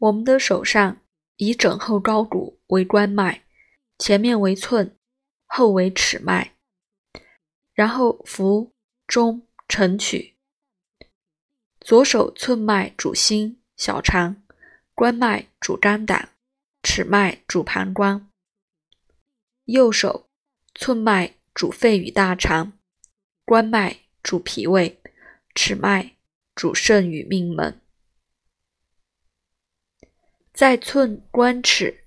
我们的手上以枕后高骨为关脉，前面为寸，后为尺脉，然后浮中承曲。左手寸脉主心小肠，关脉主肝胆，尺脉主膀胱；右手寸脉主肺与大肠，关脉主脾胃，尺脉主肾与命门。在寸关尺，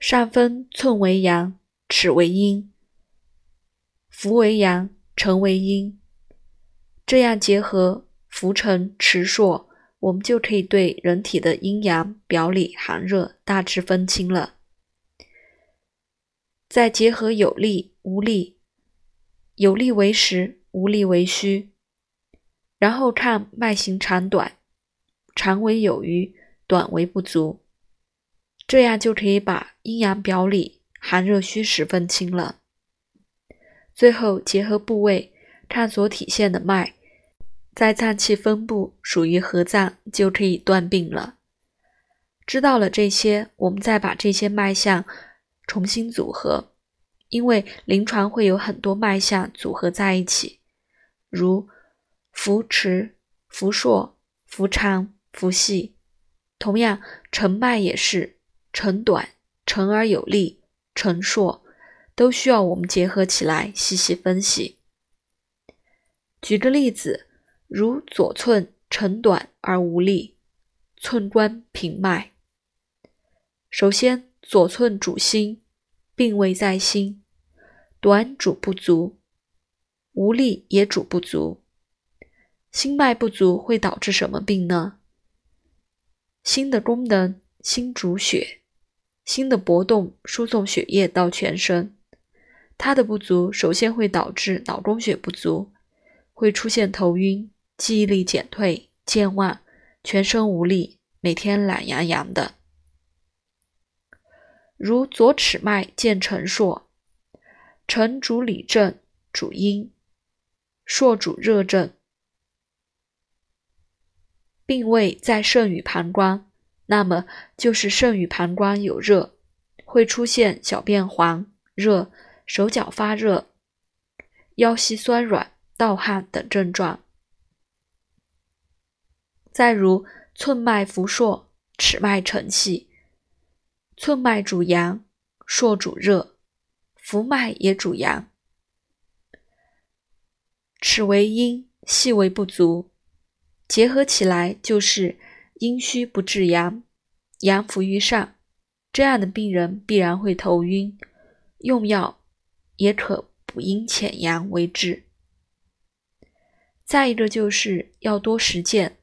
上分寸为阳，尺为阴，浮为阳，沉为阴。这样结合浮沉池硕，我们就可以对人体的阴阳表里寒热大致分清了。再结合有力无力，有力为实，无力为虚，然后看脉形长短，长为有余。短为不足，这样就可以把阴阳表里、寒热虚实分清了。最后结合部位，看所体现的脉，在脏器分布属于何脏，就可以断病了。知道了这些，我们再把这些脉象重新组合，因为临床会有很多脉象组合在一起，如浮迟、浮硕、浮长、浮细。同样，沉脉也是沉短、沉而有力、沉硕，都需要我们结合起来细细分析。举个例子，如左寸沉短而无力，寸关平脉。首先，左寸主心，病位在心，短主不足，无力也主不足。心脉不足会导致什么病呢？心的功能，心主血，心的搏动输送血液到全身。它的不足，首先会导致脑供血不足，会出现头晕、记忆力减退、健忘、全身无力、每天懒洋洋的。如左尺脉见沉硕，沉主里症，主阴；硕主热症。病位在肾与膀胱，那么就是肾与膀胱有热，会出现小便黄、热、手脚发热、腰膝酸软、盗汗等症状。再如寸脉浮硕，尺脉沉细，寸脉主阳，硕主热，浮脉也主阳，尺为阴，细为不足。结合起来就是阴虚不治阳，阳浮于上，这样的病人必然会头晕，用药也可补阴潜阳为治。再一个就是要多实践，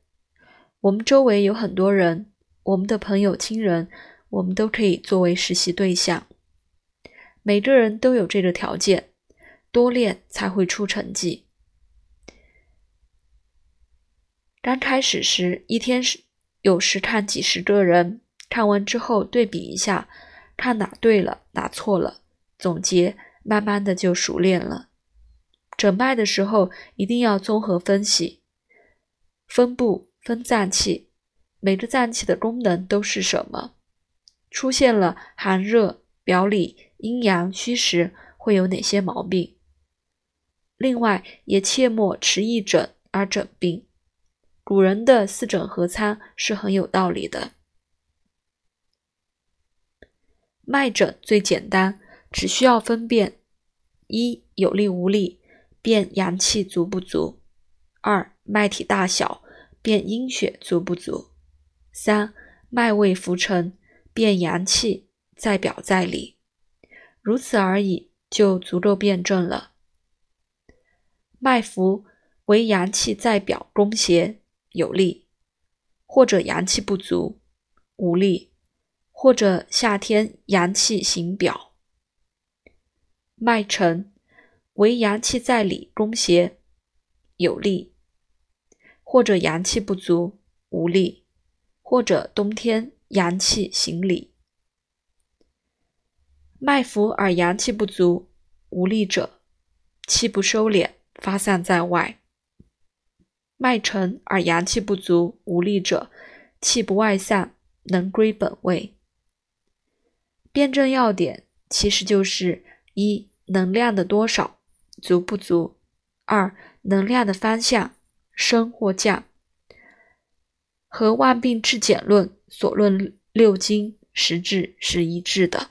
我们周围有很多人，我们的朋友亲人，我们都可以作为实习对象。每个人都有这个条件，多练才会出成绩。刚开始时，一天是有时看几十个人，看完之后对比一下，看哪对了，哪错了，总结，慢慢的就熟练了。诊脉的时候一定要综合分析，分部分脏器，每个脏器的功能都是什么，出现了寒热、表里、阴阳、虚实，会有哪些毛病。另外，也切莫持一诊而诊病。古人的四诊合参是很有道理的。脉诊最简单，只需要分辨：一、有力无力，辨阳气足不足；二、脉体大小，辨阴血足不足；三、脉位浮沉，辨阳气在表在里。如此而已，就足够辨证了。脉浮为阳气在表攻邪。有力，或者阳气不足，无力，或者夏天阳气行表。脉沉为阳气在里攻邪，有力，或者阳气不足，无力，或者冬天阳气行里。脉浮而阳气不足，无力者，气不收敛，发散在外。脉沉而阳气不足、无力者，气不外散，能归本位。辩证要点其实就是一能量的多少足不足，二能量的方向升或降，和万病治简论所论六经实质是一致的。